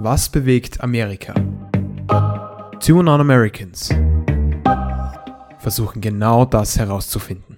Was bewegt Amerika? Two Non-Americans versuchen genau das herauszufinden.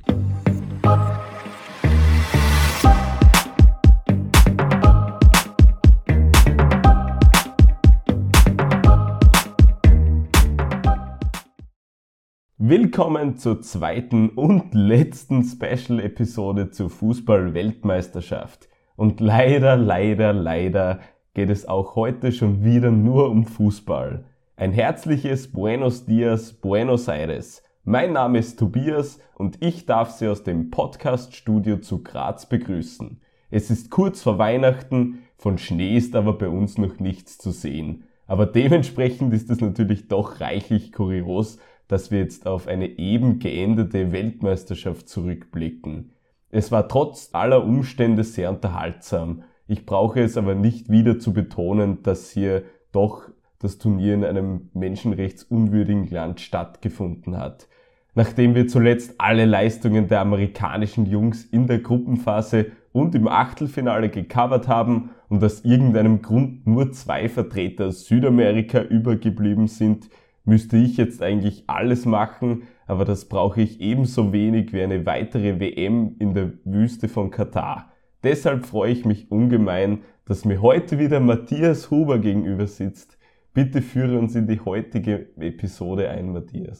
Willkommen zur zweiten und letzten Special-Episode zur Fußball-Weltmeisterschaft. Und leider, leider, leider geht es auch heute schon wieder nur um Fußball. Ein herzliches Buenos Dias, Buenos Aires. Mein Name ist Tobias und ich darf Sie aus dem Podcast-Studio zu Graz begrüßen. Es ist kurz vor Weihnachten, von Schnee ist aber bei uns noch nichts zu sehen. Aber dementsprechend ist es natürlich doch reichlich kurios, dass wir jetzt auf eine eben geendete Weltmeisterschaft zurückblicken. Es war trotz aller Umstände sehr unterhaltsam ich brauche es aber nicht wieder zu betonen, dass hier doch das Turnier in einem menschenrechtsunwürdigen Land stattgefunden hat. Nachdem wir zuletzt alle Leistungen der amerikanischen Jungs in der Gruppenphase und im Achtelfinale gecovert haben und aus irgendeinem Grund nur zwei Vertreter Südamerika übergeblieben sind, müsste ich jetzt eigentlich alles machen, aber das brauche ich ebenso wenig wie eine weitere WM in der Wüste von Katar. Deshalb freue ich mich ungemein, dass mir heute wieder Matthias Huber gegenüber sitzt. Bitte führe uns in die heutige Episode ein, Matthias.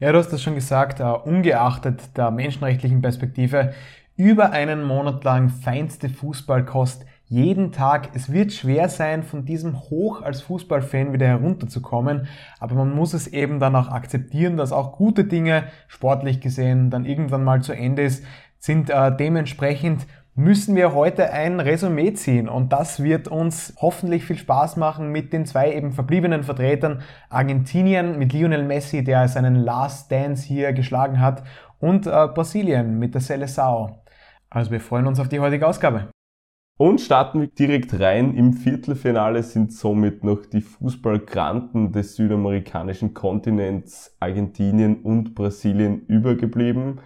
Ja, du hast das schon gesagt, uh, ungeachtet der menschenrechtlichen Perspektive, über einen Monat lang feinste Fußballkost jeden Tag. Es wird schwer sein, von diesem Hoch als Fußballfan wieder herunterzukommen, aber man muss es eben dann auch akzeptieren, dass auch gute Dinge, sportlich gesehen, dann irgendwann mal zu Ende ist sind äh, dementsprechend müssen wir heute ein Resümee ziehen und das wird uns hoffentlich viel Spaß machen mit den zwei eben verbliebenen Vertretern Argentinien mit Lionel Messi, der seinen Last Dance hier geschlagen hat und äh, Brasilien mit der Seleção. Also wir freuen uns auf die heutige Ausgabe. Und starten wir direkt rein. Im Viertelfinale sind somit noch die Fußballgranten des südamerikanischen Kontinents Argentinien und Brasilien übergeblieben.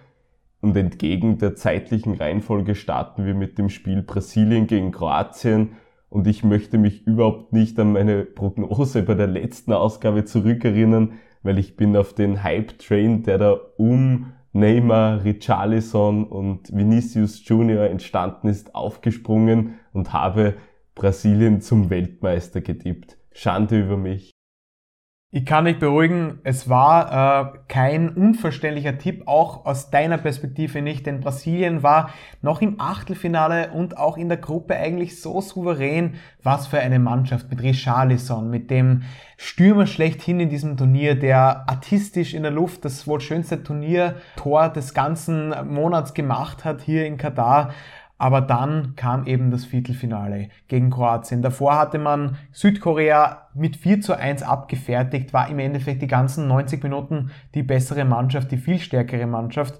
Und entgegen der zeitlichen Reihenfolge starten wir mit dem Spiel Brasilien gegen Kroatien. Und ich möchte mich überhaupt nicht an meine Prognose bei der letzten Ausgabe zurückerinnern, weil ich bin auf den Hype-Train, der da um Neymar, Richarlison und Vinicius Junior entstanden ist, aufgesprungen und habe Brasilien zum Weltmeister getippt. Schande über mich. Ich kann dich beruhigen, es war äh, kein unverständlicher Tipp, auch aus deiner Perspektive nicht, denn Brasilien war noch im Achtelfinale und auch in der Gruppe eigentlich so souverän. Was für eine Mannschaft mit Richarlison, mit dem Stürmer schlechthin in diesem Turnier, der artistisch in der Luft das wohl schönste Turniertor des ganzen Monats gemacht hat hier in Katar. Aber dann kam eben das Viertelfinale gegen Kroatien. Davor hatte man Südkorea mit 4 zu 1 abgefertigt, war im Endeffekt die ganzen 90 Minuten die bessere Mannschaft, die viel stärkere Mannschaft.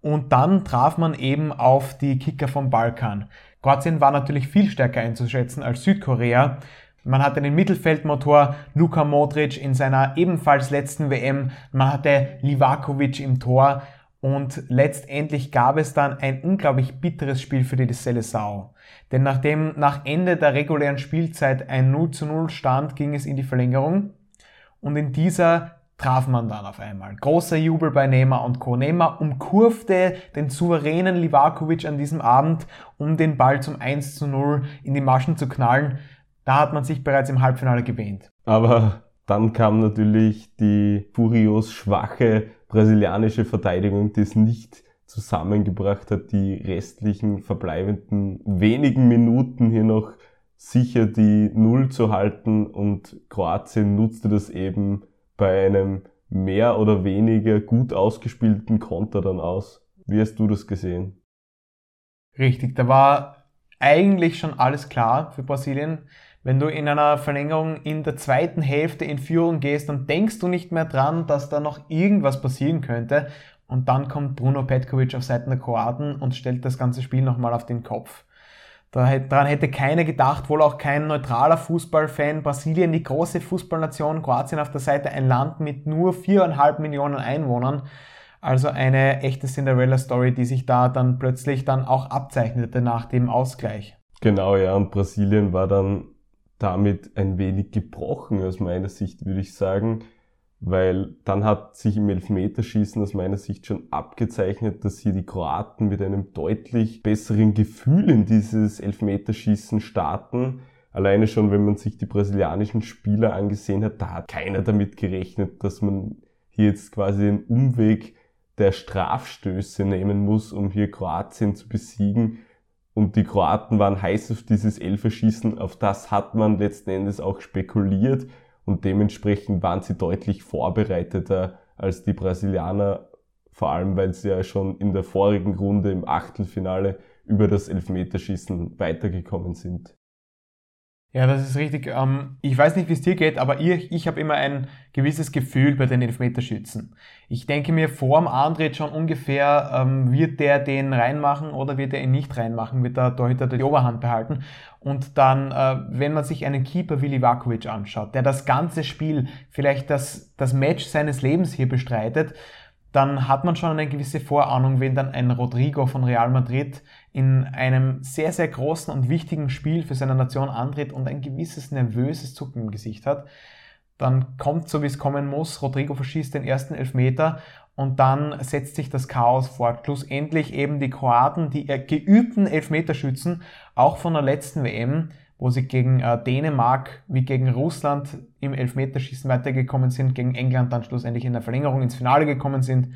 Und dann traf man eben auf die Kicker vom Balkan. Kroatien war natürlich viel stärker einzuschätzen als Südkorea. Man hatte den Mittelfeldmotor Luka Modric in seiner ebenfalls letzten WM. Man hatte Livakovic im Tor. Und letztendlich gab es dann ein unglaublich bitteres Spiel für die Seleção. Denn nachdem nach Ende der regulären Spielzeit ein 0 zu 0 stand, ging es in die Verlängerung. Und in dieser traf man dann auf einmal. Großer Jubel bei Neymar und Co. Neymar umkurfte den souveränen Livakovic an diesem Abend, um den Ball zum 1 zu 0 in die Maschen zu knallen. Da hat man sich bereits im Halbfinale gewähnt. Aber dann kam natürlich die furios schwache brasilianische Verteidigung, die es nicht zusammengebracht hat, die restlichen verbleibenden wenigen Minuten hier noch sicher die Null zu halten und Kroatien nutzte das eben bei einem mehr oder weniger gut ausgespielten Konter dann aus. Wie hast du das gesehen? Richtig, da war eigentlich schon alles klar für Brasilien. Wenn du in einer Verlängerung in der zweiten Hälfte in Führung gehst, dann denkst du nicht mehr dran, dass da noch irgendwas passieren könnte. Und dann kommt Bruno Petkovic auf Seiten der Kroaten und stellt das ganze Spiel nochmal auf den Kopf. Daran hätte keiner gedacht, wohl auch kein neutraler Fußballfan. Brasilien, die große Fußballnation, Kroatien auf der Seite ein Land mit nur viereinhalb Millionen Einwohnern. Also eine echte Cinderella-Story, die sich da dann plötzlich dann auch abzeichnete nach dem Ausgleich. Genau, ja, und Brasilien war dann damit ein wenig gebrochen aus meiner Sicht, würde ich sagen, weil dann hat sich im Elfmeterschießen aus meiner Sicht schon abgezeichnet, dass hier die Kroaten mit einem deutlich besseren Gefühl in dieses Elfmeterschießen starten. Alleine schon, wenn man sich die brasilianischen Spieler angesehen hat, da hat keiner damit gerechnet, dass man hier jetzt quasi den Umweg der Strafstöße nehmen muss, um hier Kroatien zu besiegen. Und die Kroaten waren heiß auf dieses Elferschießen. Auf das hat man letzten Endes auch spekuliert. Und dementsprechend waren sie deutlich vorbereiteter als die Brasilianer. Vor allem, weil sie ja schon in der vorigen Runde im Achtelfinale über das Elfmeterschießen weitergekommen sind. Ja, das ist richtig. Ähm, ich weiß nicht, wie es dir geht, aber ich, ich habe immer ein gewisses Gefühl bei den Elfmeterschützen. Ich denke mir vor dem Antritt schon ungefähr, ähm, wird der den reinmachen oder wird er ihn nicht reinmachen, wird der Torhüter die Oberhand behalten. Und dann, äh, wenn man sich einen Keeper wie Livakovic anschaut, der das ganze Spiel, vielleicht das, das Match seines Lebens hier bestreitet, dann hat man schon eine gewisse Vorahnung, wenn dann ein Rodrigo von Real Madrid in einem sehr, sehr großen und wichtigen Spiel für seine Nation antritt und ein gewisses nervöses Zucken im Gesicht hat. Dann kommt so wie es kommen muss, Rodrigo verschießt den ersten Elfmeter und dann setzt sich das Chaos fort. Schlussendlich eben die Kroaten, die geübten Elfmeterschützen, auch von der letzten WM, wo sie gegen äh, Dänemark wie gegen Russland im Elfmeterschießen weitergekommen sind, gegen England dann schlussendlich in der Verlängerung ins Finale gekommen sind,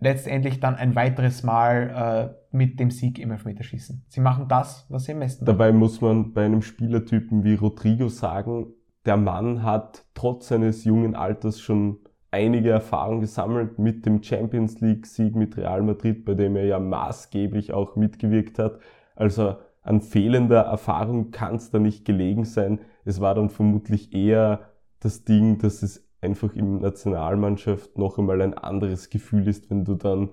letztendlich dann ein weiteres Mal äh, mit dem Sieg im Elfmeterschießen. Sie machen das, was sie am besten Dabei muss man bei einem Spielertypen wie Rodrigo sagen, der Mann hat trotz seines jungen Alters schon einige Erfahrungen gesammelt mit dem Champions League Sieg mit Real Madrid, bei dem er ja maßgeblich auch mitgewirkt hat. Also an fehlender Erfahrung kann es da nicht gelegen sein. Es war dann vermutlich eher das Ding, dass es einfach im Nationalmannschaft noch einmal ein anderes Gefühl ist, wenn du dann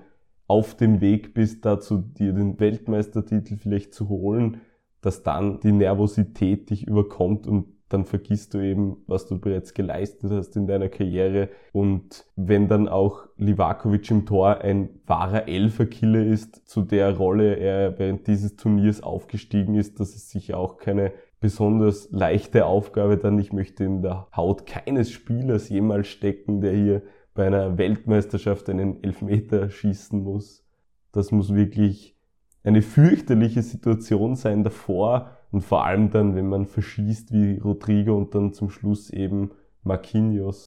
auf dem Weg bist, dazu dir den Weltmeistertitel vielleicht zu holen, dass dann die Nervosität dich überkommt und dann vergisst du eben, was du bereits geleistet hast in deiner Karriere. Und wenn dann auch Livakovic im Tor ein wahrer Elferkiller ist, zu der Rolle er während dieses Turniers aufgestiegen ist, das ist sicher auch keine besonders leichte Aufgabe dann. Ich möchte in der Haut keines Spielers jemals stecken, der hier bei einer Weltmeisterschaft einen Elfmeter schießen muss. Das muss wirklich eine fürchterliche Situation sein davor, und vor allem dann, wenn man verschießt wie Rodrigo und dann zum Schluss eben Marquinhos.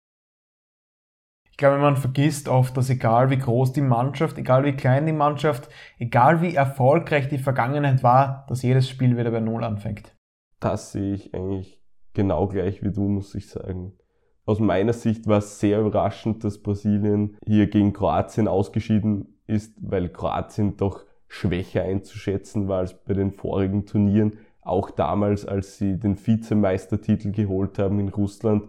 Ich glaube, man vergisst oft, dass egal wie groß die Mannschaft, egal wie klein die Mannschaft, egal wie erfolgreich die Vergangenheit war, dass jedes Spiel wieder bei Null anfängt. Das sehe ich eigentlich genau gleich wie du, muss ich sagen. Aus meiner Sicht war es sehr überraschend, dass Brasilien hier gegen Kroatien ausgeschieden ist, weil Kroatien doch schwächer einzuschätzen war als bei den vorigen Turnieren auch damals, als sie den Vizemeistertitel geholt haben in Russland.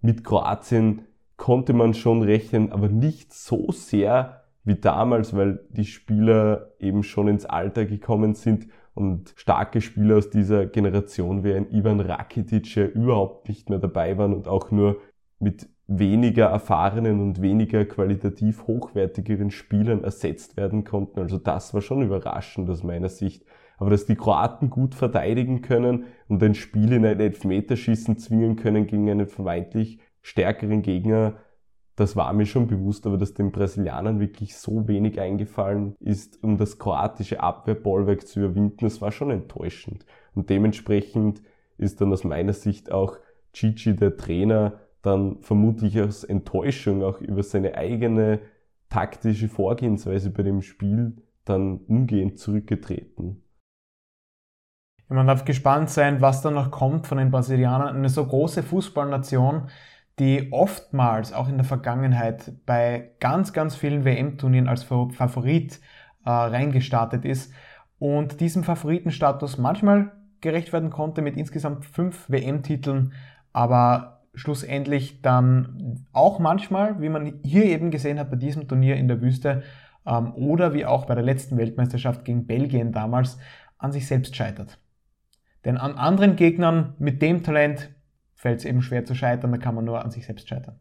Mit Kroatien konnte man schon rechnen, aber nicht so sehr wie damals, weil die Spieler eben schon ins Alter gekommen sind und starke Spieler aus dieser Generation wie ein Ivan Rakitic ja überhaupt nicht mehr dabei waren und auch nur mit weniger erfahrenen und weniger qualitativ hochwertigeren Spielern ersetzt werden konnten. Also das war schon überraschend aus meiner Sicht. Aber dass die Kroaten gut verteidigen können und ein Spiel in ein Elfmeterschießen zwingen können gegen einen vermeintlich stärkeren Gegner, das war mir schon bewusst, aber dass den Brasilianern wirklich so wenig eingefallen ist, um das kroatische Abwehrbollwerk zu überwinden, das war schon enttäuschend. Und dementsprechend ist dann aus meiner Sicht auch Gigi, der Trainer, dann vermutlich aus Enttäuschung auch über seine eigene taktische Vorgehensweise bei dem Spiel dann umgehend zurückgetreten. Man darf gespannt sein, was da noch kommt von den Brasilianern. Eine so große Fußballnation, die oftmals auch in der Vergangenheit bei ganz, ganz vielen WM-Turnieren als Favorit äh, reingestartet ist und diesem Favoritenstatus manchmal gerecht werden konnte mit insgesamt fünf WM-Titeln, aber schlussendlich dann auch manchmal, wie man hier eben gesehen hat bei diesem Turnier in der Wüste ähm, oder wie auch bei der letzten Weltmeisterschaft gegen Belgien damals, an sich selbst scheitert. Denn an anderen Gegnern mit dem Talent fällt es eben schwer zu scheitern, da kann man nur an sich selbst scheitern.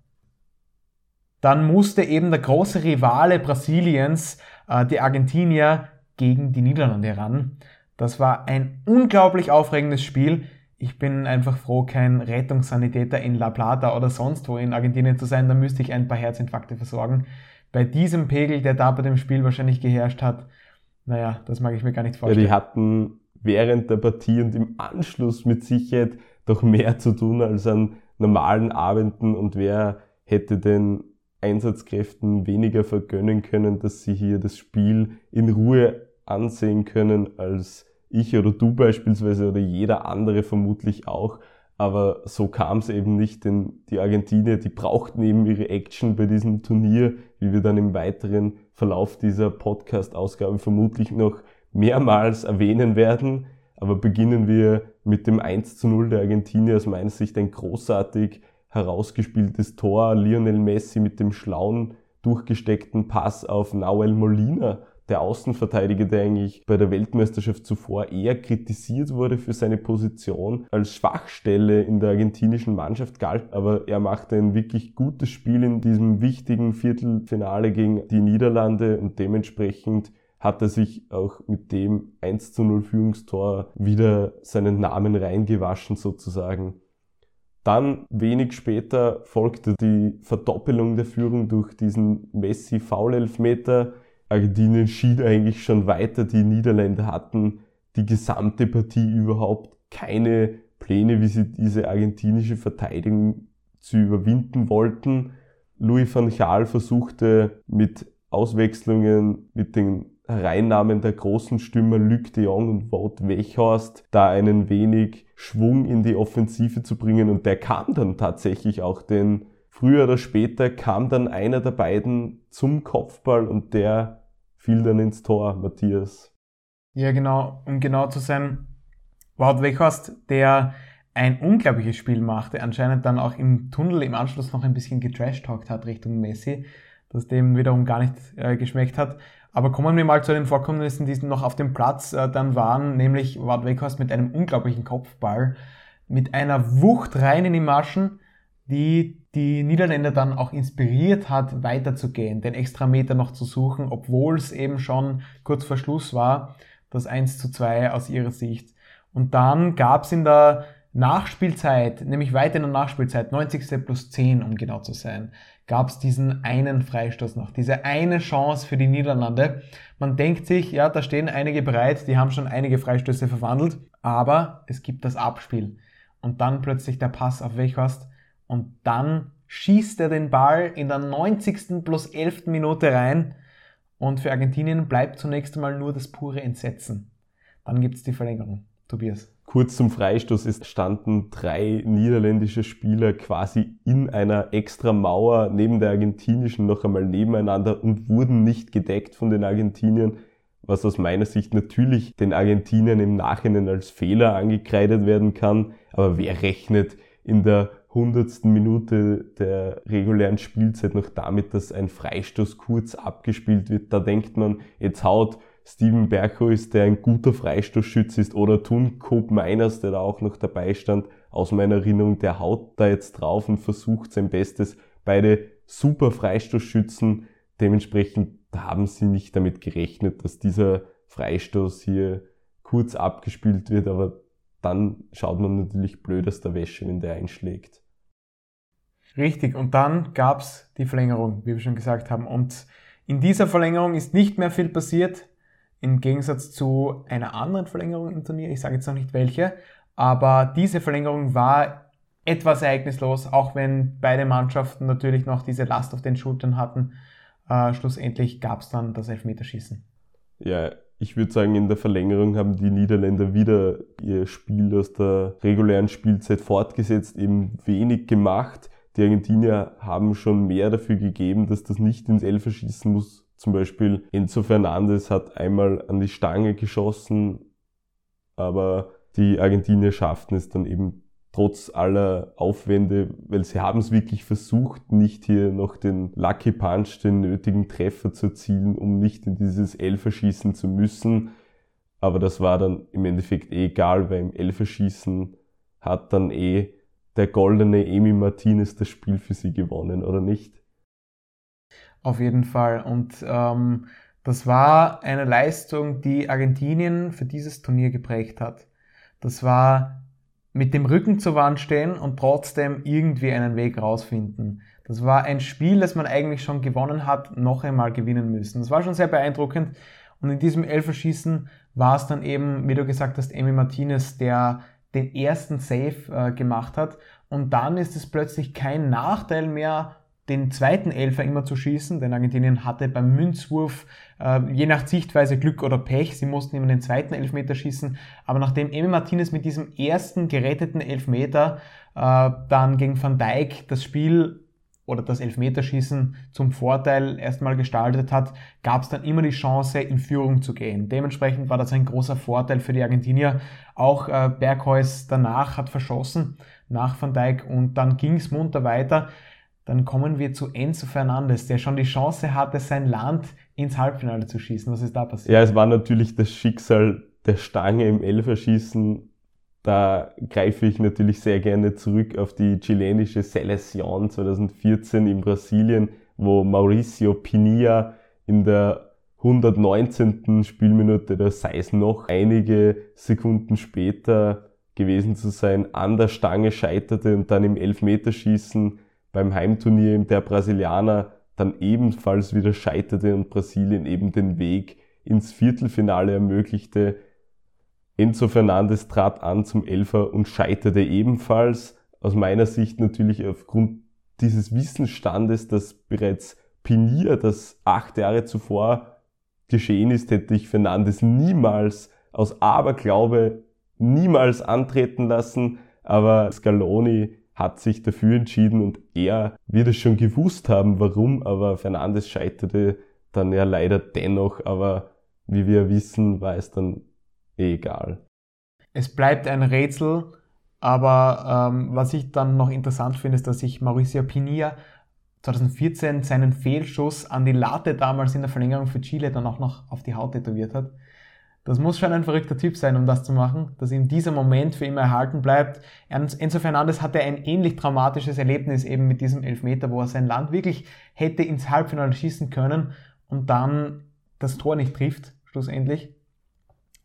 Dann musste eben der große Rivale Brasiliens, äh, die Argentinier, gegen die Niederlande ran. Das war ein unglaublich aufregendes Spiel. ich bin einfach froh, kein Rettungssanitäter in La Plata oder sonst wo in Argentinien zu sein. Da müsste ich ein paar Herzinfarkte versorgen. Bei diesem Pegel, der da bei dem Spiel wahrscheinlich geherrscht hat, naja, das mag ich mir gar nicht vorstellen. Ja, die hatten während der Partie und im Anschluss mit Sicherheit doch mehr zu tun als an normalen Abenden und wer hätte den Einsatzkräften weniger vergönnen können, dass sie hier das Spiel in Ruhe ansehen können als ich oder du beispielsweise oder jeder andere vermutlich auch. Aber so kam es eben nicht, denn die Argentinier, die brauchten eben ihre Action bei diesem Turnier, wie wir dann im weiteren Verlauf dieser Podcast-Ausgabe vermutlich noch mehrmals erwähnen werden. Aber beginnen wir mit dem 1 zu 0 der Argentinier, aus meiner Sicht ein großartig herausgespieltes Tor. Lionel Messi mit dem schlauen, durchgesteckten Pass auf Nahuel Molina, der Außenverteidiger, der eigentlich bei der Weltmeisterschaft zuvor eher kritisiert wurde für seine Position als Schwachstelle in der argentinischen Mannschaft galt, aber er machte ein wirklich gutes Spiel in diesem wichtigen Viertelfinale gegen die Niederlande und dementsprechend hat er sich auch mit dem 1 zu 0 Führungstor wieder seinen Namen reingewaschen sozusagen. Dann wenig später folgte die Verdoppelung der Führung durch diesen Messi-Foul-Elfmeter. Argentinien schied eigentlich schon weiter. Die Niederländer hatten die gesamte Partie überhaupt keine Pläne, wie sie diese argentinische Verteidigung zu überwinden wollten. Louis van Gaal versuchte mit Auswechslungen, mit den Reinnahmen der großen Stürmer Luc de Jong und Wout Weghorst da einen wenig Schwung in die Offensive zu bringen und der kam dann tatsächlich auch, denn früher oder später kam dann einer der beiden zum Kopfball und der fiel dann ins Tor, Matthias. Ja, genau, um genau zu sein, Wout Weghorst, der ein unglaubliches Spiel machte, anscheinend dann auch im Tunnel im Anschluss noch ein bisschen getrashtalkt hat Richtung Messi, das dem wiederum gar nicht äh, geschmeckt hat. Aber kommen wir mal zu den Vorkommnissen, die noch auf dem Platz äh, dann waren, nämlich Wout Weghorst mit einem unglaublichen Kopfball, mit einer Wucht rein in die Maschen, die die Niederländer dann auch inspiriert hat, weiterzugehen, den Extrameter noch zu suchen, obwohl es eben schon kurz vor Schluss war, das 1 zu 2 aus ihrer Sicht. Und dann gab es in der Nachspielzeit, nämlich weiter in der Nachspielzeit, 90. plus 10, um genau zu sein, gab es diesen einen Freistoß noch, diese eine Chance für die Niederlande. Man denkt sich, ja, da stehen einige bereit, die haben schon einige Freistöße verwandelt, aber es gibt das Abspiel. Und dann plötzlich der Pass auf Wechhorst und dann schießt er den Ball in der 90. plus 11. Minute rein und für Argentinien bleibt zunächst einmal nur das pure Entsetzen. Dann gibt's die Verlängerung. Tobias. Kurz zum Freistoß es standen drei niederländische Spieler quasi in einer extra Mauer neben der argentinischen noch einmal nebeneinander und wurden nicht gedeckt von den Argentiniern, was aus meiner Sicht natürlich den Argentiniern im Nachhinein als Fehler angekreidet werden kann. Aber wer rechnet in der hundertsten Minute der regulären Spielzeit noch damit, dass ein Freistoß kurz abgespielt wird? Da denkt man, jetzt haut Steven Berghuis, der ein guter Freistoßschütze ist, oder Thun Cope Miners, der da auch noch dabei stand, aus meiner Erinnerung, der haut da jetzt drauf und versucht sein Bestes. Beide super Freistoßschützen. Dementsprechend haben sie nicht damit gerechnet, dass dieser Freistoß hier kurz abgespielt wird, aber dann schaut man natürlich blöd aus der Wäsche, wenn der einschlägt. Richtig, und dann gab's die Verlängerung, wie wir schon gesagt haben. Und in dieser Verlängerung ist nicht mehr viel passiert. Im Gegensatz zu einer anderen Verlängerung im Turnier, ich sage jetzt noch nicht welche, aber diese Verlängerung war etwas ereignislos, auch wenn beide Mannschaften natürlich noch diese Last auf den Schultern hatten. Äh, schlussendlich gab es dann das Elfmeterschießen. Ja, ich würde sagen, in der Verlängerung haben die Niederländer wieder ihr Spiel aus der regulären Spielzeit fortgesetzt, eben wenig gemacht. Die Argentinier haben schon mehr dafür gegeben, dass das nicht ins Elferschießen muss zum Beispiel Enzo Fernandes hat einmal an die Stange geschossen, aber die Argentinier schafften es dann eben trotz aller Aufwände, weil sie haben es wirklich versucht, nicht hier noch den Lucky Punch, den nötigen Treffer zu erzielen, um nicht in dieses Elferschießen zu müssen. Aber das war dann im Endeffekt eh egal, weil im Elferschießen hat dann eh der goldene Emi Martinez das Spiel für sie gewonnen, oder nicht? Auf jeden Fall. Und ähm, das war eine Leistung, die Argentinien für dieses Turnier geprägt hat. Das war mit dem Rücken zur Wand stehen und trotzdem irgendwie einen Weg rausfinden. Das war ein Spiel, das man eigentlich schon gewonnen hat, noch einmal gewinnen müssen. Das war schon sehr beeindruckend. Und in diesem Elferschießen war es dann eben, wie du gesagt hast, Emi Martinez, der den ersten Save äh, gemacht hat. Und dann ist es plötzlich kein Nachteil mehr, den zweiten Elfer immer zu schießen, denn Argentinien hatte beim Münzwurf äh, je nach Sichtweise Glück oder Pech, sie mussten immer den zweiten Elfmeter schießen, aber nachdem Emi Martinez mit diesem ersten geretteten Elfmeter äh, dann gegen Van Dijk das Spiel oder das Elfmeterschießen zum Vorteil erstmal gestaltet hat, gab es dann immer die Chance, in Führung zu gehen. Dementsprechend war das ein großer Vorteil für die Argentinier. Auch äh, Bergheus danach hat verschossen nach Van Dijk und dann ging es munter weiter. Dann kommen wir zu Enzo Fernandes, der schon die Chance hatte, sein Land ins Halbfinale zu schießen. Was ist da passiert? Ja, es war natürlich das Schicksal der Stange im Elferschießen da greife ich natürlich sehr gerne zurück auf die chilenische Seleção 2014 in Brasilien, wo Mauricio Pinilla in der 119. Spielminute, da sei es noch einige Sekunden später gewesen zu sein, an der Stange scheiterte und dann im Elfmeterschießen beim Heimturnier der Brasilianer dann ebenfalls wieder scheiterte und Brasilien eben den Weg ins Viertelfinale ermöglichte. Enzo Fernandes trat an zum Elfer und scheiterte ebenfalls. Aus meiner Sicht natürlich aufgrund dieses Wissensstandes, dass bereits Pinier, das acht Jahre zuvor geschehen ist, hätte ich Fernandes niemals aus Aberglaube niemals antreten lassen. Aber Scaloni hat sich dafür entschieden und er wird es schon gewusst haben, warum, aber Fernandes scheiterte dann ja leider dennoch. Aber wie wir wissen, war es dann egal. Es bleibt ein Rätsel, aber ähm, was ich dann noch interessant finde, ist, dass sich Mauricio Pinilla 2014 seinen Fehlschuss an die Latte damals in der Verlängerung für Chile dann auch noch auf die Haut tätowiert hat. Das muss schon ein verrückter Typ sein, um das zu machen, dass ihm dieser Moment für immer erhalten bleibt. Enzo Fernandes hatte ein ähnlich traumatisches Erlebnis eben mit diesem Elfmeter, wo er sein Land wirklich hätte ins Halbfinale schießen können und dann das Tor nicht trifft, schlussendlich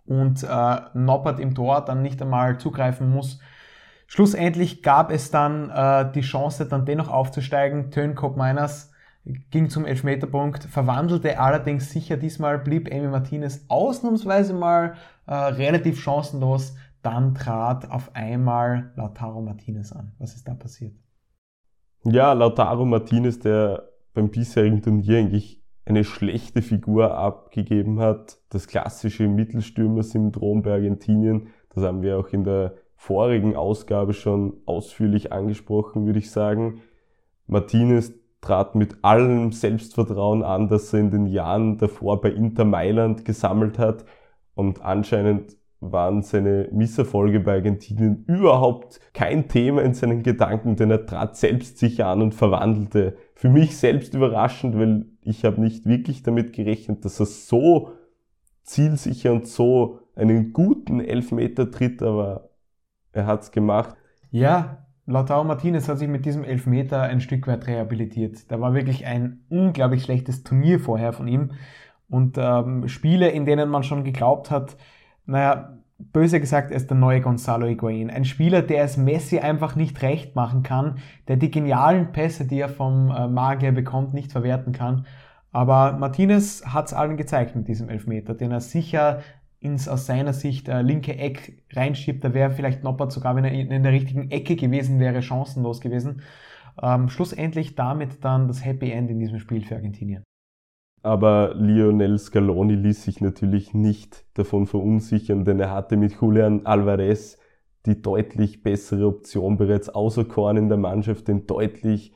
und äh, Noppert im Tor dann nicht einmal zugreifen muss. Schlussendlich gab es dann äh, die Chance, dann dennoch aufzusteigen. Tönkop Miners ging zum Elfmeterpunkt, verwandelte allerdings sicher. Diesmal blieb Amy Martinez ausnahmsweise mal äh, relativ chancenlos. Dann trat auf einmal Lautaro Martinez an. Was ist da passiert? Ja, Lautaro Martinez, der beim bisherigen Turnier eigentlich eine schlechte Figur abgegeben hat. Das klassische Mittelstürmer-Syndrom bei Argentinien, das haben wir auch in der vorigen Ausgabe schon ausführlich angesprochen, würde ich sagen. Martinez trat mit allem Selbstvertrauen an, das er in den Jahren davor bei Inter Mailand gesammelt hat und anscheinend waren seine Misserfolge bei Argentinien überhaupt kein Thema in seinen Gedanken, denn er trat selbstsicher an und verwandelte. Für mich selbst überraschend, weil ich habe nicht wirklich damit gerechnet, dass er so zielsicher und so einen guten Elfmeter tritt, aber er hat's gemacht. Ja, Lautaro Martinez hat sich mit diesem Elfmeter ein Stück weit rehabilitiert. Da war wirklich ein unglaublich schlechtes Turnier vorher von ihm. Und ähm, Spiele, in denen man schon geglaubt hat, naja, böse gesagt, er ist der neue Gonzalo Higuain. Ein Spieler, der es Messi einfach nicht recht machen kann, der die genialen Pässe, die er vom äh, Magier bekommt, nicht verwerten kann. Aber Martinez hat es allen gezeigt mit diesem Elfmeter, den er sicher ins aus seiner Sicht äh, linke Eck reinschiebt. Da wäre vielleicht Noppert sogar, wenn er in der richtigen Ecke gewesen wäre, chancenlos gewesen. Ähm, schlussendlich damit dann das Happy End in diesem Spiel für Argentinien. Aber Lionel Scaloni ließ sich natürlich nicht davon verunsichern, denn er hatte mit Julian Alvarez die deutlich bessere Option bereits auserkoren in der Mannschaft, den deutlich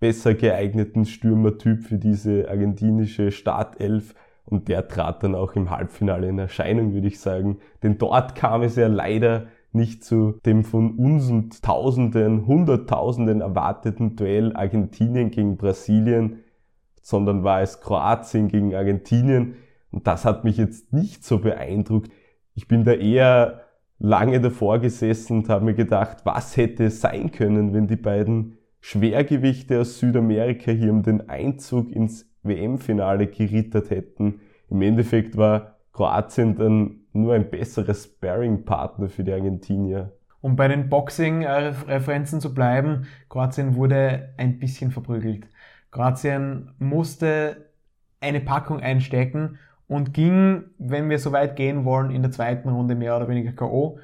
besser geeigneten Stürmertyp für diese argentinische Startelf. Und der trat dann auch im Halbfinale in Erscheinung, würde ich sagen. Denn dort kam es ja leider nicht zu dem von uns und Tausenden, Hunderttausenden erwarteten Duell Argentinien gegen Brasilien sondern war es Kroatien gegen Argentinien. Und das hat mich jetzt nicht so beeindruckt. Ich bin da eher lange davor gesessen und habe mir gedacht, was hätte es sein können, wenn die beiden Schwergewichte aus Südamerika hier um den Einzug ins WM-Finale gerittert hätten. Im Endeffekt war Kroatien dann nur ein besserer Sparring-Partner für die Argentinier. Um bei den Boxing-Referenzen zu bleiben, Kroatien wurde ein bisschen verprügelt. Kroatien musste eine Packung einstecken und ging, wenn wir so weit gehen wollen, in der zweiten Runde mehr oder weniger K.O.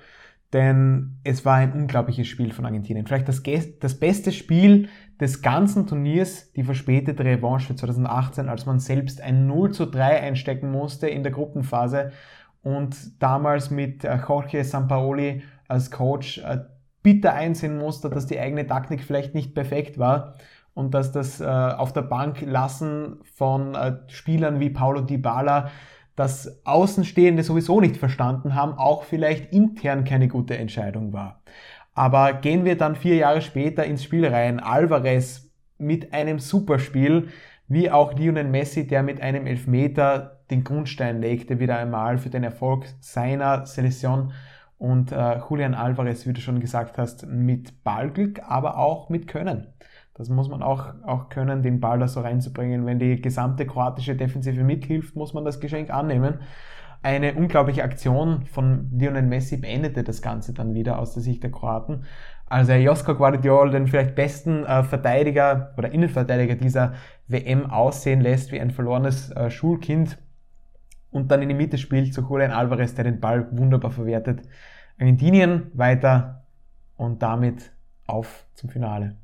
Denn es war ein unglaubliches Spiel von Argentinien. Vielleicht das, das beste Spiel des ganzen Turniers, die verspätete Revanche für 2018, als man selbst ein 0 zu 3 einstecken musste in der Gruppenphase und damals mit äh, Jorge Sampaoli als Coach äh, bitter einsehen musste, dass die eigene Taktik vielleicht nicht perfekt war und dass das äh, auf der Bank lassen von Spielern wie Paulo Dybala das Außenstehende sowieso nicht verstanden haben, auch vielleicht intern keine gute Entscheidung war. Aber gehen wir dann vier Jahre später ins Spiel rein, Alvarez mit einem Superspiel, wie auch Lionel Messi, der mit einem Elfmeter den Grundstein legte, wieder einmal für den Erfolg seiner Selektion. Und äh, Julian Alvarez, wie du schon gesagt hast, mit Ballglück, aber auch mit Können. Das muss man auch, auch können, den Ball da so reinzubringen. Wenn die gesamte kroatische Defensive mithilft, muss man das Geschenk annehmen. Eine unglaubliche Aktion von Lionel Messi beendete das Ganze dann wieder aus der Sicht der Kroaten. Also Josko Guardiol, den vielleicht besten äh, Verteidiger oder Innenverteidiger dieser WM aussehen lässt wie ein verlorenes äh, Schulkind und dann in die Mitte spielt zu Julian Alvarez, der den Ball wunderbar verwertet. Argentinien weiter und damit auf zum Finale.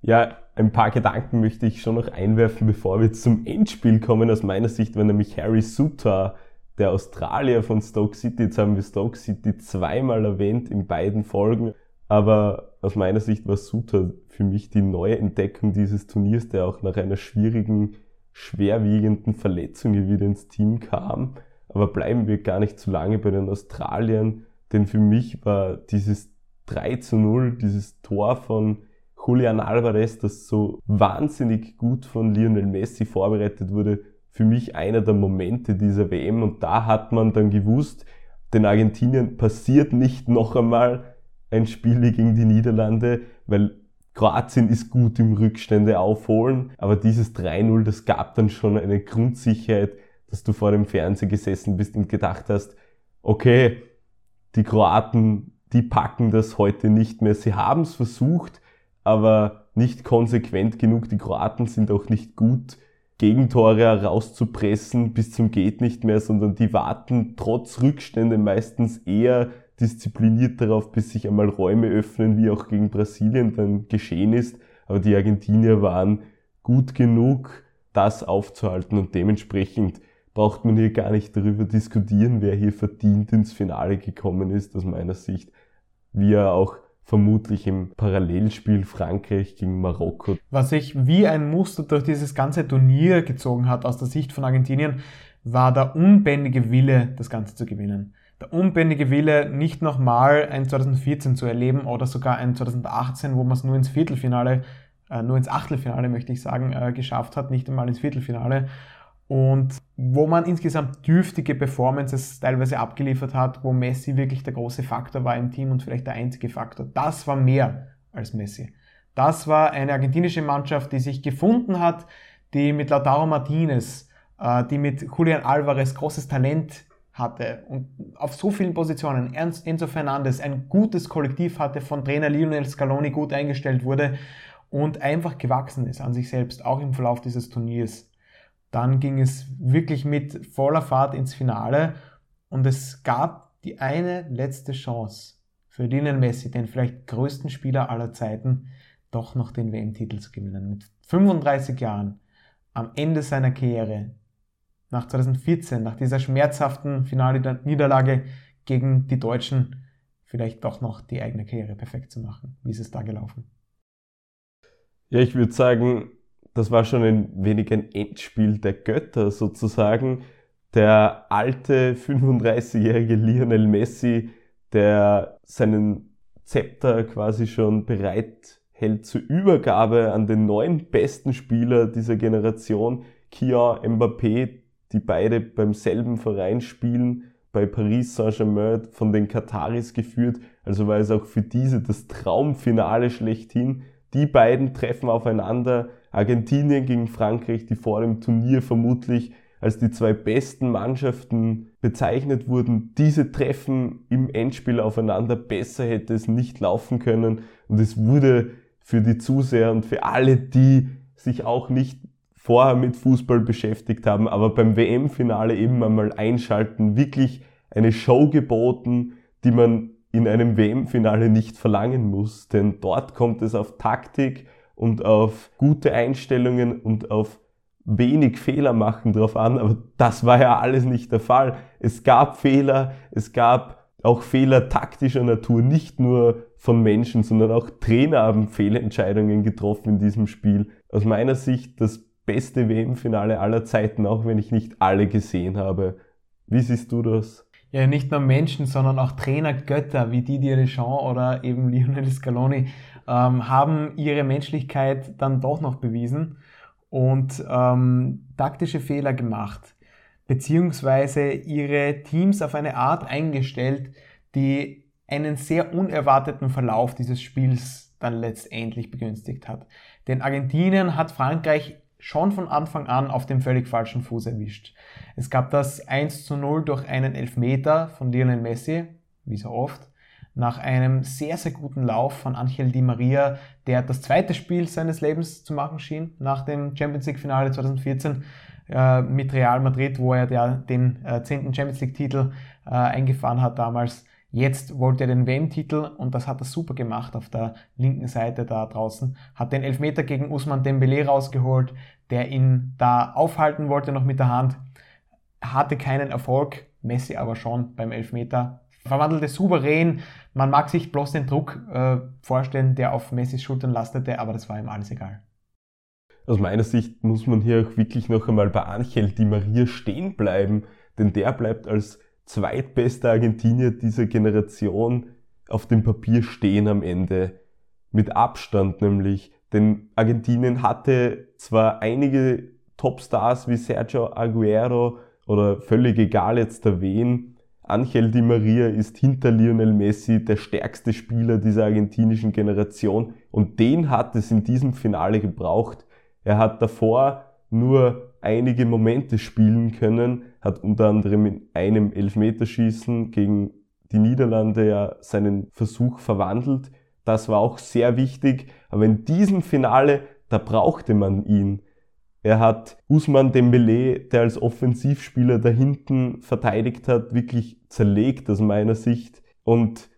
Ja, ein paar Gedanken möchte ich schon noch einwerfen, bevor wir zum Endspiel kommen. Aus meiner Sicht war nämlich Harry Suter, der Australier von Stoke City. Jetzt haben wir Stoke City zweimal erwähnt in beiden Folgen. Aber aus meiner Sicht war Suter für mich die neue Entdeckung dieses Turniers, der auch nach einer schwierigen, schwerwiegenden Verletzung wieder ins Team kam. Aber bleiben wir gar nicht zu lange bei den Australiern, denn für mich war dieses 3 zu 0, dieses Tor von Julian Alvarez, das so wahnsinnig gut von Lionel Messi vorbereitet wurde, für mich einer der Momente dieser WM. Und da hat man dann gewusst, den Argentinien passiert nicht noch einmal ein Spiel gegen die Niederlande, weil Kroatien ist gut im Rückstände aufholen, aber dieses 3-0, das gab dann schon eine Grundsicherheit, dass du vor dem Fernseher gesessen bist und gedacht hast, okay, die Kroaten, die packen das heute nicht mehr. Sie haben es versucht, aber nicht konsequent genug. Die Kroaten sind auch nicht gut, Gegentore herauszupressen bis zum geht nicht mehr, sondern die warten trotz Rückstände meistens eher diszipliniert darauf, bis sich einmal Räume öffnen, wie auch gegen Brasilien dann geschehen ist. Aber die Argentinier waren gut genug, das aufzuhalten und dementsprechend braucht man hier gar nicht darüber diskutieren, wer hier verdient ins Finale gekommen ist, aus meiner Sicht. Wie er auch vermutlich im Parallelspiel Frankreich gegen Marokko. Was sich wie ein Muster durch dieses ganze Turnier gezogen hat aus der Sicht von Argentinien, war der unbändige Wille, das Ganze zu gewinnen. Der unbändige Wille, nicht nochmal ein 2014 zu erleben oder sogar ein 2018, wo man es nur ins Viertelfinale, äh, nur ins Achtelfinale, möchte ich sagen, äh, geschafft hat, nicht einmal ins Viertelfinale und wo man insgesamt dürftige Performances teilweise abgeliefert hat, wo Messi wirklich der große Faktor war im Team und vielleicht der einzige Faktor. Das war mehr als Messi. Das war eine argentinische Mannschaft, die sich gefunden hat, die mit Lautaro Martinez, äh, die mit Julian Alvarez großes Talent hatte und auf so vielen Positionen, Enzo Fernandes, ein gutes Kollektiv hatte, von Trainer Lionel Scaloni gut eingestellt wurde und einfach gewachsen ist an sich selbst, auch im Verlauf dieses Turniers. Dann ging es wirklich mit voller Fahrt ins Finale und es gab die eine letzte Chance für Lionel Messi, den vielleicht größten Spieler aller Zeiten, doch noch den WM-Titel zu gewinnen. Mit 35 Jahren, am Ende seiner Karriere, nach 2014, nach dieser schmerzhaften Finalniederlage gegen die Deutschen, vielleicht doch noch die eigene Karriere perfekt zu machen. Wie ist es da gelaufen? Ja, ich würde sagen, das war schon ein wenig ein Endspiel der Götter sozusagen. Der alte 35-jährige Lionel Messi, der seinen Zepter quasi schon bereit hält zur Übergabe an den neuen besten Spieler dieser Generation, Kian Mbappé, die beide beim selben Verein spielen, bei Paris Saint-Germain von den Kataris geführt. Also war es auch für diese das Traumfinale schlechthin. Die beiden treffen aufeinander Argentinien gegen Frankreich, die vor dem Turnier vermutlich als die zwei besten Mannschaften bezeichnet wurden. Diese Treffen im Endspiel aufeinander besser hätte es nicht laufen können und es wurde für die Zuseher und für alle, die sich auch nicht vorher mit Fußball beschäftigt haben, aber beim WM-Finale eben einmal einschalten, wirklich eine Show geboten, die man in einem WM-Finale nicht verlangen muss, denn dort kommt es auf Taktik und auf gute Einstellungen und auf wenig Fehler machen drauf an, aber das war ja alles nicht der Fall. Es gab Fehler, es gab auch Fehler taktischer Natur, nicht nur von Menschen, sondern auch Trainer haben Fehlentscheidungen getroffen in diesem Spiel. Aus meiner Sicht das beste WM-Finale aller Zeiten, auch wenn ich nicht alle gesehen habe. Wie siehst du das? Ja, nicht nur Menschen, sondern auch Trainergötter wie Didier Deschamps oder eben Lionel Scaloni ähm, haben ihre Menschlichkeit dann doch noch bewiesen und ähm, taktische Fehler gemacht, beziehungsweise ihre Teams auf eine Art eingestellt, die einen sehr unerwarteten Verlauf dieses Spiels dann letztendlich begünstigt hat. Denn Argentinien hat Frankreich schon von Anfang an auf dem völlig falschen Fuß erwischt. Es gab das 1 zu 0 durch einen Elfmeter von Lionel Messi, wie so oft nach einem sehr, sehr guten Lauf von Angel Di Maria, der das zweite Spiel seines Lebens zu machen schien, nach dem Champions League Finale 2014 äh, mit Real Madrid, wo er der, den äh, 10. Champions League Titel äh, eingefahren hat damals. Jetzt wollte er den WM-Titel und das hat er super gemacht auf der linken Seite da draußen. Hat den Elfmeter gegen Usman Dembele rausgeholt, der ihn da aufhalten wollte noch mit der Hand. Hatte keinen Erfolg, Messi aber schon beim Elfmeter verwandelte souverän. Man mag sich bloß den Druck äh, vorstellen, der auf Messis Schultern lastete, aber das war ihm alles egal. Aus meiner Sicht muss man hier auch wirklich noch einmal bei Angel Di Maria stehen bleiben, denn der bleibt als zweitbester Argentinier dieser Generation auf dem Papier stehen am Ende. Mit Abstand nämlich, denn Argentinien hatte zwar einige Topstars wie Sergio Aguero oder völlig egal jetzt der wen, Angel Di Maria ist hinter Lionel Messi der stärkste Spieler dieser argentinischen Generation und den hat es in diesem Finale gebraucht. Er hat davor nur einige Momente spielen können, hat unter anderem in einem Elfmeterschießen gegen die Niederlande ja seinen Versuch verwandelt. Das war auch sehr wichtig, aber in diesem Finale, da brauchte man ihn. Er hat Usman Dembele, der als Offensivspieler da hinten verteidigt hat, wirklich zerlegt aus meiner Sicht. Und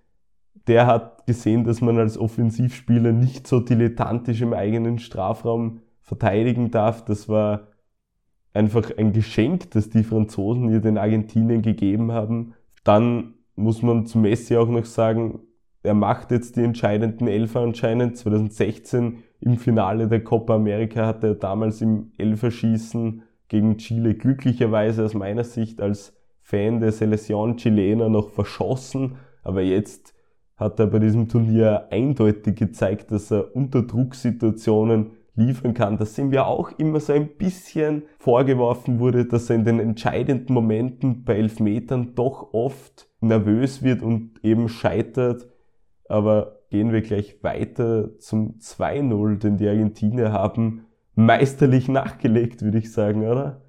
der hat gesehen, dass man als Offensivspieler nicht so dilettantisch im eigenen Strafraum verteidigen darf. Das war einfach ein Geschenk, das die Franzosen hier den Argentinien gegeben haben. Dann muss man zu Messi auch noch sagen, er macht jetzt die entscheidenden Elfer anscheinend. 2016 im Finale der Copa America hat er damals im Elferschießen gegen Chile glücklicherweise aus meiner Sicht als Fan der Selection Chilena noch verschossen, aber jetzt hat er bei diesem Turnier eindeutig gezeigt, dass er unter Drucksituationen liefern kann. Dass ihm ja auch immer so ein bisschen vorgeworfen wurde, dass er in den entscheidenden Momenten bei Elfmetern doch oft nervös wird und eben scheitert. Aber gehen wir gleich weiter zum 2-0, den die Argentinier haben meisterlich nachgelegt, würde ich sagen, oder?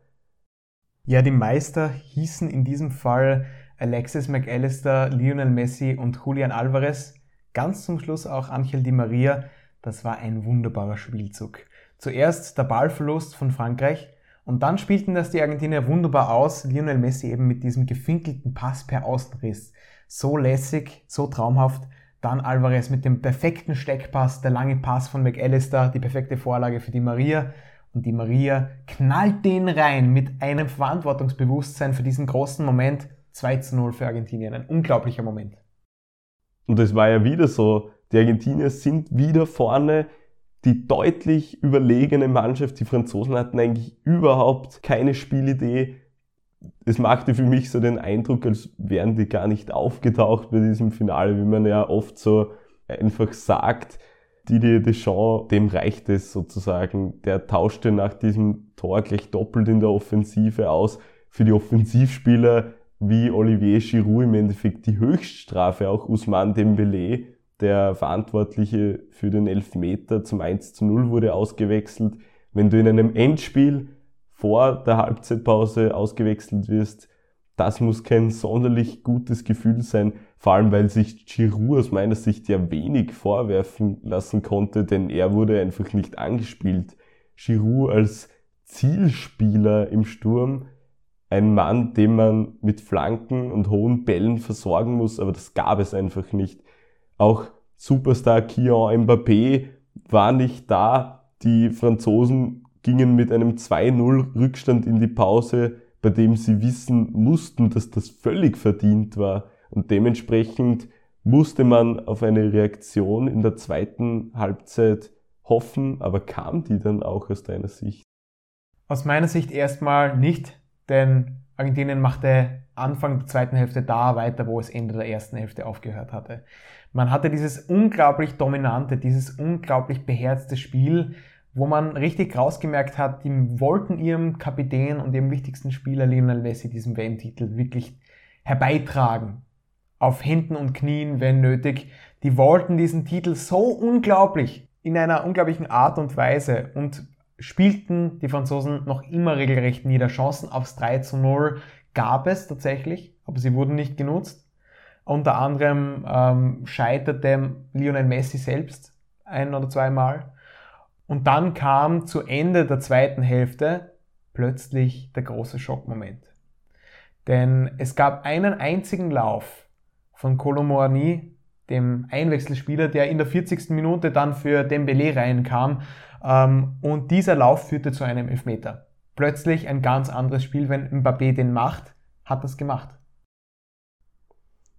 Ja, die Meister hießen in diesem Fall Alexis McAllister, Lionel Messi und Julian Alvarez. Ganz zum Schluss auch Angel Di Maria. Das war ein wunderbarer Spielzug. Zuerst der Ballverlust von Frankreich und dann spielten das die Argentinier wunderbar aus. Lionel Messi eben mit diesem gefinkelten Pass per Außenriss. So lässig, so traumhaft. Dann Alvarez mit dem perfekten Steckpass, der lange Pass von McAllister, die perfekte Vorlage für die Maria. Und die Maria knallt den rein mit einem Verantwortungsbewusstsein für diesen großen Moment. 2 zu 0 für Argentinien. Ein unglaublicher Moment. Und es war ja wieder so. Die Argentinier sind wieder vorne. Die deutlich überlegene Mannschaft. Die Franzosen hatten eigentlich überhaupt keine Spielidee es machte für mich so den Eindruck, als wären die gar nicht aufgetaucht bei diesem Finale, wie man ja oft so einfach sagt. Didier Deschamps, dem reicht es sozusagen. Der tauschte nach diesem Tor gleich doppelt in der Offensive aus. Für die Offensivspieler wie Olivier Giroud im Endeffekt die Höchststrafe, auch Usman Dembele, der Verantwortliche für den Elfmeter zum 1 zu 0 wurde ausgewechselt. Wenn du in einem Endspiel vor der Halbzeitpause ausgewechselt wirst, das muss kein sonderlich gutes Gefühl sein, vor allem weil sich Giroud aus meiner Sicht ja wenig vorwerfen lassen konnte, denn er wurde einfach nicht angespielt. Giroud als Zielspieler im Sturm, ein Mann, den man mit Flanken und hohen Bällen versorgen muss, aber das gab es einfach nicht. Auch Superstar Kian Mbappé war nicht da. Die Franzosen gingen mit einem 2-0 Rückstand in die Pause, bei dem sie wissen mussten, dass das völlig verdient war. Und dementsprechend musste man auf eine Reaktion in der zweiten Halbzeit hoffen, aber kam die dann auch aus deiner Sicht? Aus meiner Sicht erstmal nicht, denn Argentinien machte Anfang der zweiten Hälfte da weiter, wo es Ende der ersten Hälfte aufgehört hatte. Man hatte dieses unglaublich dominante, dieses unglaublich beherzte Spiel, wo man richtig rausgemerkt hat, die wollten ihrem Kapitän und ihrem wichtigsten Spieler Lionel Messi diesen WM-Titel wirklich herbeitragen. Auf Händen und Knien, wenn nötig. Die wollten diesen Titel so unglaublich, in einer unglaublichen Art und Weise und spielten die Franzosen noch immer regelrecht nieder. Chancen aufs 3 zu 0 gab es tatsächlich, aber sie wurden nicht genutzt. Unter anderem ähm, scheiterte Lionel Messi selbst ein oder zweimal. Und dann kam zu Ende der zweiten Hälfte plötzlich der große Schockmoment. Denn es gab einen einzigen Lauf von Colomboani, dem Einwechselspieler, der in der 40. Minute dann für Dembele reinkam. Ähm, und dieser Lauf führte zu einem Elfmeter. Plötzlich ein ganz anderes Spiel, wenn Mbappé den macht, hat das gemacht.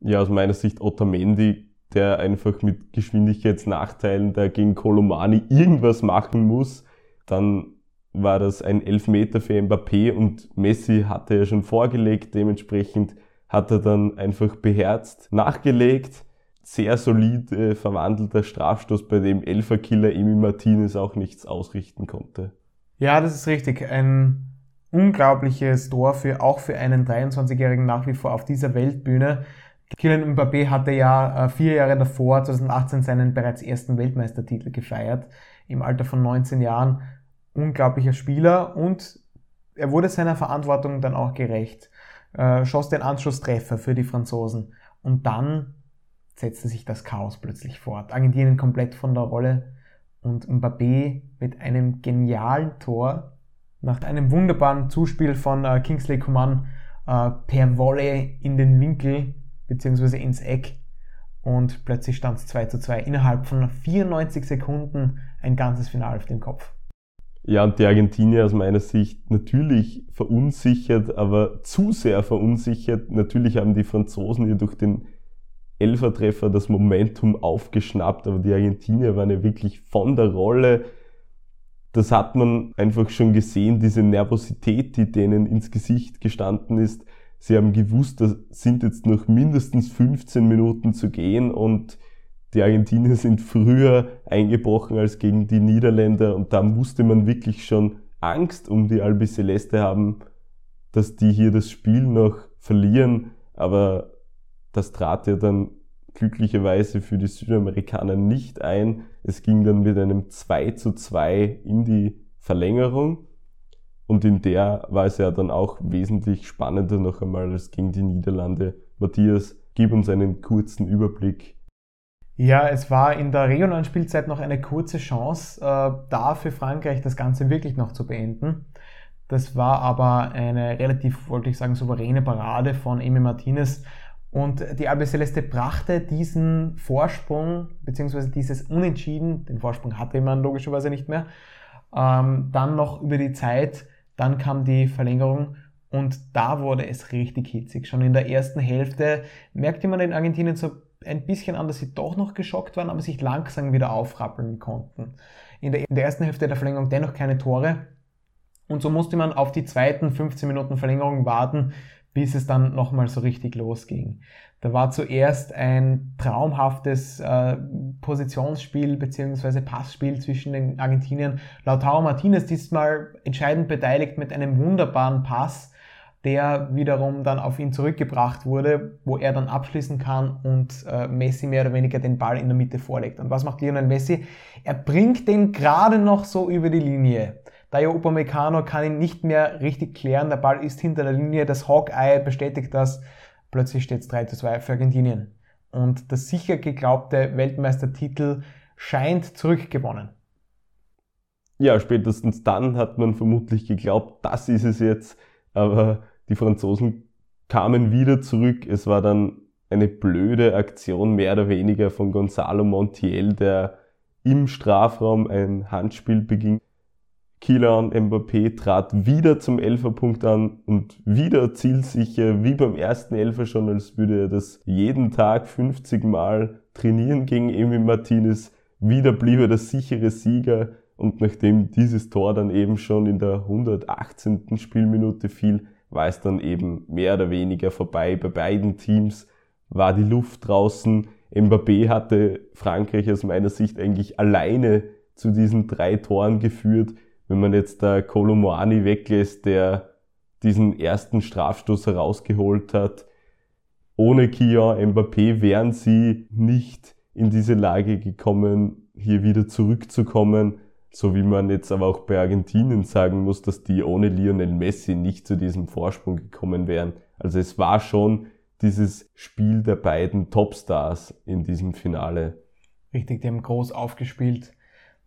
Ja, aus meiner Sicht Otamendi der einfach mit Geschwindigkeitsnachteilen da gegen Kolomani irgendwas machen muss, dann war das ein Elfmeter für Mbappé und Messi hatte ja schon vorgelegt, dementsprechend hat er dann einfach beherzt nachgelegt. Sehr solid äh, verwandelter Strafstoß, bei dem Elferkiller Emi Martinez auch nichts ausrichten konnte. Ja, das ist richtig. Ein unglaubliches Tor für, auch für einen 23-Jährigen nach wie vor auf dieser Weltbühne. Kylian Mbappé hatte ja äh, vier Jahre davor, 2018, seinen bereits ersten Weltmeistertitel gefeiert, im Alter von 19 Jahren. Unglaublicher Spieler und er wurde seiner Verantwortung dann auch gerecht, äh, schoss den Anschlusstreffer für die Franzosen und dann setzte sich das Chaos plötzlich fort. Argentinien komplett von der Rolle und Mbappé mit einem genialen Tor nach einem wunderbaren Zuspiel von äh, Kingsley Coman per Volley in den Winkel beziehungsweise ins Eck und plötzlich stand es 2 zu 2. Innerhalb von 94 Sekunden ein ganzes Finale auf dem Kopf. Ja, und die Argentinier aus meiner Sicht natürlich verunsichert, aber zu sehr verunsichert. Natürlich haben die Franzosen hier durch den Elfertreffer das Momentum aufgeschnappt, aber die Argentinier waren ja wirklich von der Rolle. Das hat man einfach schon gesehen, diese Nervosität, die denen ins Gesicht gestanden ist. Sie haben gewusst, da sind jetzt noch mindestens 15 Minuten zu gehen und die Argentinier sind früher eingebrochen als gegen die Niederländer und da musste man wirklich schon Angst um die Albi Celeste haben, dass die hier das Spiel noch verlieren, aber das trat ja dann glücklicherweise für die Südamerikaner nicht ein. Es ging dann mit einem 2 zu 2 in die Verlängerung. Und in der war es ja dann auch wesentlich spannender noch einmal als gegen die Niederlande. Matthias, gib uns einen kurzen Überblick. Ja, es war in der regionalen Spielzeit noch eine kurze Chance, äh, da für Frankreich das Ganze wirklich noch zu beenden. Das war aber eine relativ, wollte ich sagen, souveräne Parade von Emi Martinez. Und die Albe Celeste brachte diesen Vorsprung, beziehungsweise dieses Unentschieden, den Vorsprung hatte man logischerweise nicht mehr, ähm, dann noch über die Zeit dann kam die Verlängerung und da wurde es richtig hitzig. Schon in der ersten Hälfte merkte man in Argentinien so ein bisschen an, dass sie doch noch geschockt waren, aber sich langsam wieder aufrappeln konnten. In der, in der ersten Hälfte der Verlängerung dennoch keine Tore. Und so musste man auf die zweiten 15 Minuten Verlängerung warten, bis es dann nochmal so richtig losging. Da war zuerst ein traumhaftes äh, Positionsspiel bzw. Passspiel zwischen den Argentiniern. Lautaro Martinez diesmal entscheidend beteiligt mit einem wunderbaren Pass, der wiederum dann auf ihn zurückgebracht wurde, wo er dann abschließen kann und äh, Messi mehr oder weniger den Ball in der Mitte vorlegt. Und was macht Lionel Messi? Er bringt den gerade noch so über die Linie. Dayo Upamecano kann ihn nicht mehr richtig klären. Der Ball ist hinter der Linie. Das Hawkeye bestätigt das. Plötzlich steht es 3 zu 2 für Argentinien. Und der sicher geglaubte Weltmeistertitel scheint zurückgewonnen. Ja, spätestens dann hat man vermutlich geglaubt, das ist es jetzt. Aber die Franzosen kamen wieder zurück. Es war dann eine blöde Aktion, mehr oder weniger von Gonzalo Montiel, der im Strafraum ein Handspiel beging. Kylian Mbappé trat wieder zum Elferpunkt an und wieder zielsicher, wie beim ersten Elfer schon, als würde er das jeden Tag 50 Mal trainieren gegen Emi Martinez. Wieder blieb er der sichere Sieger und nachdem dieses Tor dann eben schon in der 118. Spielminute fiel, war es dann eben mehr oder weniger vorbei. Bei beiden Teams war die Luft draußen. Mbappé hatte Frankreich aus meiner Sicht eigentlich alleine zu diesen drei Toren geführt. Wenn man jetzt da Kolomoani weglässt, der diesen ersten Strafstoß herausgeholt hat, ohne Kian Mbappé wären sie nicht in diese Lage gekommen, hier wieder zurückzukommen. So wie man jetzt aber auch bei Argentinien sagen muss, dass die ohne Lionel Messi nicht zu diesem Vorsprung gekommen wären. Also es war schon dieses Spiel der beiden Topstars in diesem Finale. Richtig, die haben groß aufgespielt.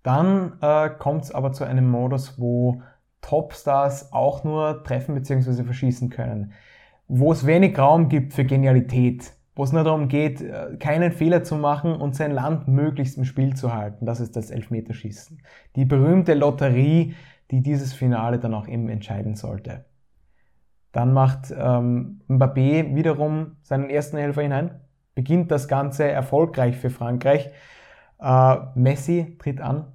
Dann äh, kommt es aber zu einem Modus, wo Topstars auch nur treffen bzw. verschießen können. Wo es wenig Raum gibt für Genialität. Wo es nur darum geht, äh, keinen Fehler zu machen und sein Land möglichst im Spiel zu halten. Das ist das Elfmeterschießen. Die berühmte Lotterie, die dieses Finale dann auch eben entscheiden sollte. Dann macht ähm, Mbappé wiederum seinen ersten Helfer hinein, beginnt das Ganze erfolgreich für Frankreich. Äh, Messi tritt an.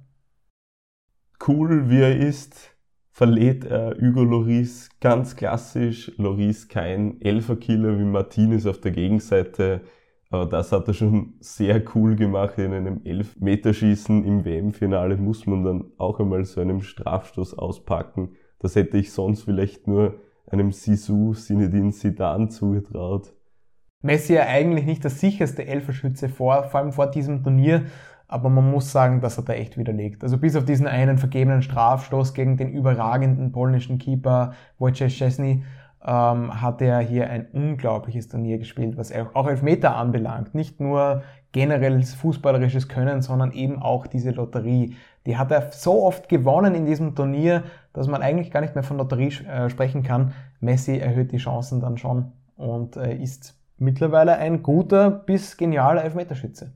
Cool wie er ist, verlädt er Hugo Loris ganz klassisch. Loris kein Elferkiller wie Martinez auf der Gegenseite. Aber das hat er schon sehr cool gemacht. In einem Elfmeterschießen im WM-Finale muss man dann auch einmal so einen Strafstoß auspacken. Das hätte ich sonst vielleicht nur einem Sisu Sinedin Sidan zugetraut. Messi ja eigentlich nicht der sicherste Elferschütze vor, vor allem vor diesem Turnier, aber man muss sagen, das hat er echt widerlegt. Also bis auf diesen einen vergebenen Strafstoß gegen den überragenden polnischen Keeper Wojciech Szczesny ähm, hat er hier ein unglaubliches Turnier gespielt, was auch Elfmeter anbelangt. Nicht nur generelles fußballerisches Können, sondern eben auch diese Lotterie. Die hat er so oft gewonnen in diesem Turnier, dass man eigentlich gar nicht mehr von Lotterie äh, sprechen kann. Messi erhöht die Chancen dann schon und äh, ist mittlerweile ein guter bis genialer Elfmeterschütze.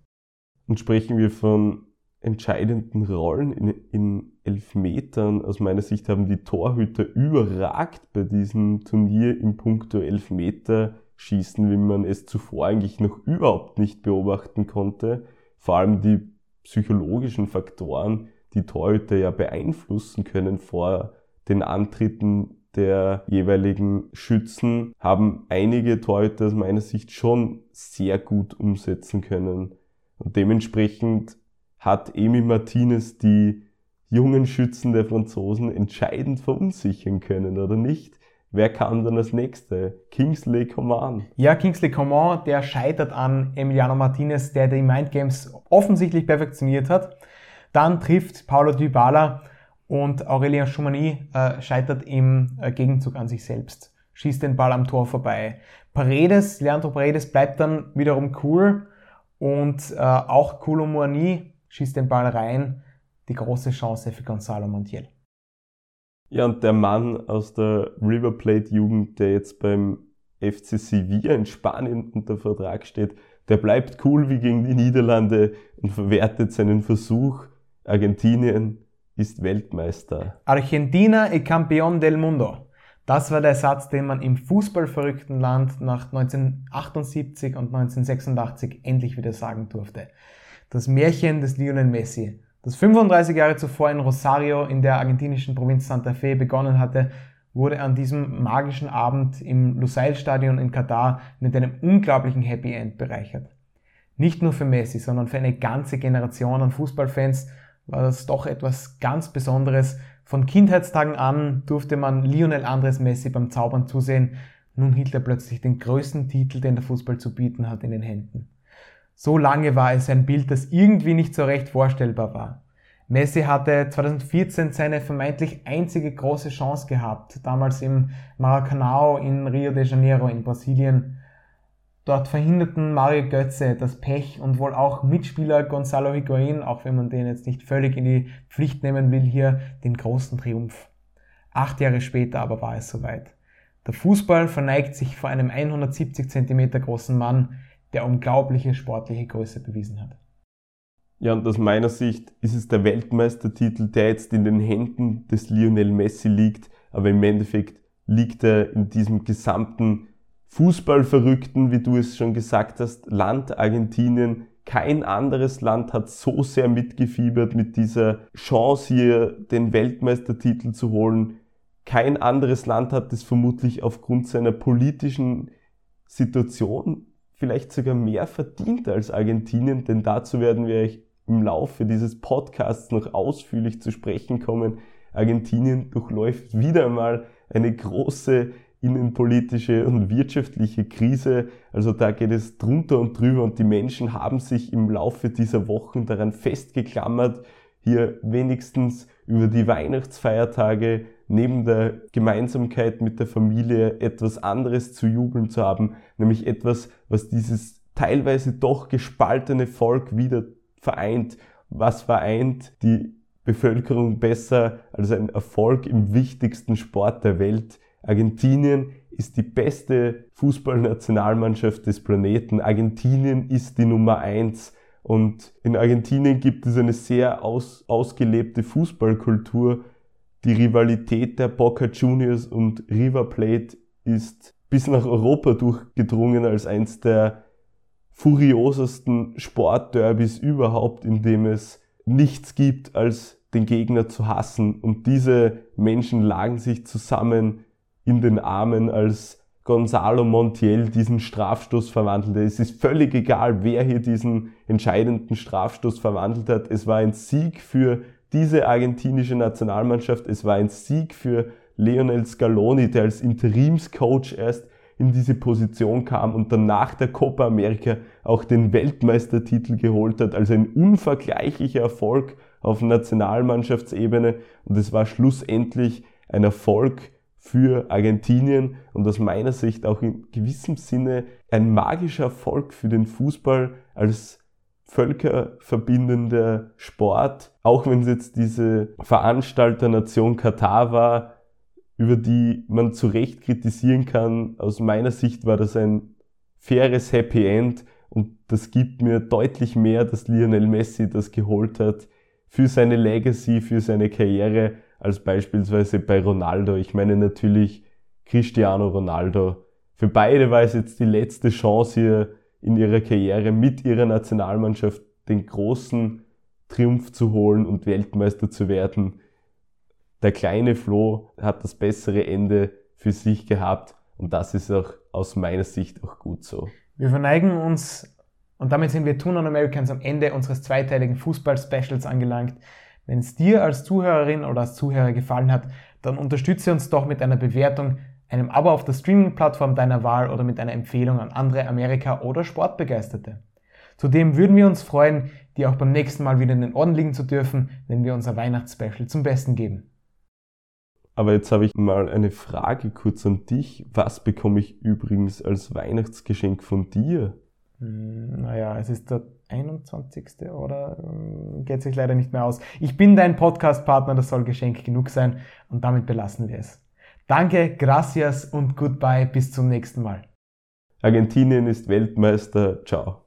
Und sprechen wir von entscheidenden Rollen in, in Elfmetern. Aus meiner Sicht haben die Torhüter überragt bei diesem Turnier im Punkto Elfmeter schießen, wie man es zuvor eigentlich noch überhaupt nicht beobachten konnte. Vor allem die psychologischen Faktoren, die Torhüter ja beeinflussen können vor den Antritten der jeweiligen Schützen, haben einige Torhüter aus meiner Sicht schon sehr gut umsetzen können. Und dementsprechend hat Emi Martinez die jungen Schützen der Franzosen entscheidend verunsichern können, oder nicht? Wer kam dann als Nächste? Kingsley Coman. Ja, Kingsley Coman, der scheitert an Emiliano Martinez, der die Mind Games offensichtlich perfektioniert hat. Dann trifft Paulo Dybala und Aurelien Choumani äh, scheitert im äh, Gegenzug an sich selbst. Schießt den Ball am Tor vorbei. Paredes, Leandro Paredes bleibt dann wiederum cool und äh, auch Koulibaly schießt den Ball rein. Die große Chance für Gonzalo Montiel. Ja, und der Mann aus der River Plate Jugend, der jetzt beim FC Sevilla in Spanien unter Vertrag steht, der bleibt cool wie gegen die Niederlande und verwertet seinen Versuch. Argentinien ist Weltmeister. Argentina e campeón del mundo. Das war der Satz, den man im fußballverrückten Land nach 1978 und 1986 endlich wieder sagen durfte. Das Märchen des Lionel Messi, das 35 Jahre zuvor in Rosario in der argentinischen Provinz Santa Fe begonnen hatte, wurde an diesem magischen Abend im Lusail-Stadion in Katar mit einem unglaublichen Happy End bereichert. Nicht nur für Messi, sondern für eine ganze Generation an Fußballfans war das doch etwas ganz Besonderes. Von Kindheitstagen an durfte man Lionel Andres Messi beim Zaubern zusehen. Nun hielt er plötzlich den größten Titel, den der Fußball zu bieten hat, in den Händen. So lange war es ein Bild, das irgendwie nicht so recht vorstellbar war. Messi hatte 2014 seine vermeintlich einzige große Chance gehabt, damals im Maracanã in Rio de Janeiro in Brasilien. Dort verhinderten Mario Götze das Pech und wohl auch Mitspieler Gonzalo Higuain, auch wenn man den jetzt nicht völlig in die Pflicht nehmen will, hier den großen Triumph. Acht Jahre später aber war es soweit. Der Fußball verneigt sich vor einem 170 cm großen Mann, der unglaubliche sportliche Größe bewiesen hat. Ja, und aus meiner Sicht ist es der Weltmeistertitel, der jetzt in den Händen des Lionel Messi liegt, aber im Endeffekt liegt er in diesem gesamten Fußballverrückten, wie du es schon gesagt hast, Land Argentinien. Kein anderes Land hat so sehr mitgefiebert mit dieser Chance hier, den Weltmeistertitel zu holen. Kein anderes Land hat es vermutlich aufgrund seiner politischen Situation vielleicht sogar mehr verdient als Argentinien, denn dazu werden wir euch im Laufe dieses Podcasts noch ausführlich zu sprechen kommen. Argentinien durchläuft wieder einmal eine große innenpolitische und wirtschaftliche Krise. Also da geht es drunter und drüber und die Menschen haben sich im Laufe dieser Wochen daran festgeklammert, hier wenigstens über die Weihnachtsfeiertage neben der Gemeinsamkeit mit der Familie etwas anderes zu jubeln zu haben, nämlich etwas, was dieses teilweise doch gespaltene Volk wieder vereint. Was vereint die Bevölkerung besser als ein Erfolg im wichtigsten Sport der Welt? Argentinien ist die beste Fußballnationalmannschaft des Planeten. Argentinien ist die Nummer eins. Und in Argentinien gibt es eine sehr aus, ausgelebte Fußballkultur. Die Rivalität der Boca Juniors und River Plate ist bis nach Europa durchgedrungen als eins der furiosesten Sportderbys überhaupt, in dem es nichts gibt, als den Gegner zu hassen. Und diese Menschen lagen sich zusammen in den Armen, als Gonzalo Montiel diesen Strafstoß verwandelte. Es ist völlig egal, wer hier diesen entscheidenden Strafstoß verwandelt hat. Es war ein Sieg für diese argentinische Nationalmannschaft. Es war ein Sieg für Lionel Scaloni, der als Interimscoach erst in diese Position kam und dann nach der Copa America auch den Weltmeistertitel geholt hat. Also ein unvergleichlicher Erfolg auf Nationalmannschaftsebene und es war schlussendlich ein Erfolg für Argentinien und aus meiner Sicht auch in gewissem Sinne ein magischer Erfolg für den Fußball als völkerverbindender Sport, auch wenn es jetzt diese Veranstalternation Katar war, über die man zu Recht kritisieren kann. Aus meiner Sicht war das ein faires Happy End und das gibt mir deutlich mehr, dass Lionel Messi das geholt hat für seine Legacy, für seine Karriere, als beispielsweise bei Ronaldo. Ich meine natürlich Cristiano Ronaldo. Für beide war es jetzt die letzte Chance hier in ihrer Karriere mit ihrer Nationalmannschaft den großen Triumph zu holen und Weltmeister zu werden. Der kleine Flo hat das bessere Ende für sich gehabt und das ist auch aus meiner Sicht auch gut so. Wir verneigen uns und damit sind wir Tun on Americans am Ende unseres zweiteiligen Fußball-Specials angelangt. Wenn es dir als Zuhörerin oder als Zuhörer gefallen hat, dann unterstütze uns doch mit einer Bewertung, einem Abo auf der Streaming-Plattform deiner Wahl oder mit einer Empfehlung an andere Amerika- oder Sportbegeisterte. Zudem würden wir uns freuen, dir auch beim nächsten Mal wieder in den Ohren liegen zu dürfen, wenn wir unser Weihnachtsspecial zum Besten geben. Aber jetzt habe ich mal eine Frage kurz an dich. Was bekomme ich übrigens als Weihnachtsgeschenk von dir? Hm, naja, es ist der 21. oder hm, geht sich leider nicht mehr aus. Ich bin dein Podcast-Partner, das soll Geschenk genug sein und damit belassen wir es. Danke, gracias und goodbye, bis zum nächsten Mal. Argentinien ist Weltmeister, ciao.